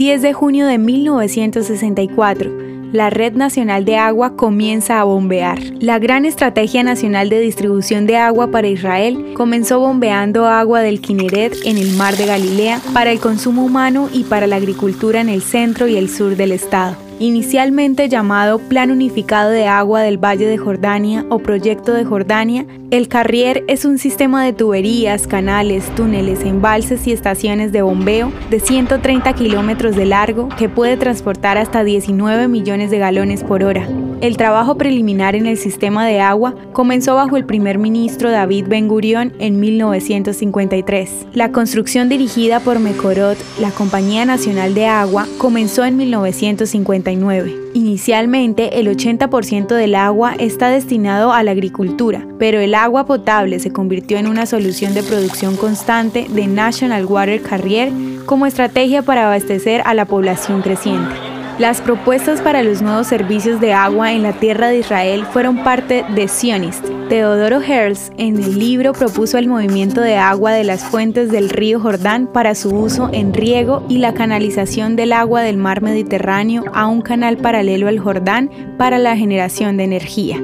10 de junio de 1964 la Red Nacional de Agua comienza a bombear. La Gran Estrategia Nacional de Distribución de Agua para Israel comenzó bombeando agua del Kineret en el Mar de Galilea para el consumo humano y para la agricultura en el centro y el sur del estado inicialmente llamado Plan Unificado de Agua del Valle de Jordania o Proyecto de Jordania, el Carrier es un sistema de tuberías, canales, túneles, embalses y estaciones de bombeo de 130 kilómetros de largo que puede transportar hasta 19 millones de galones por hora. El trabajo preliminar en el sistema de agua comenzó bajo el primer ministro David Ben Gurion en 1953. La construcción dirigida por Mekorot, la Compañía Nacional de Agua, comenzó en 1959. Inicialmente, el 80% del agua está destinado a la agricultura, pero el agua potable se convirtió en una solución de producción constante de National Water Carrier como estrategia para abastecer a la población creciente. Las propuestas para los nuevos servicios de agua en la tierra de Israel fueron parte de Zionist. Teodoro Herzl en el libro propuso el movimiento de agua de las fuentes del río Jordán para su uso en riego y la canalización del agua del mar Mediterráneo a un canal paralelo al Jordán para la generación de energía.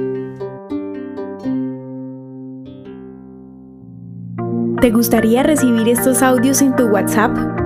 ¿Te gustaría recibir estos audios en tu WhatsApp?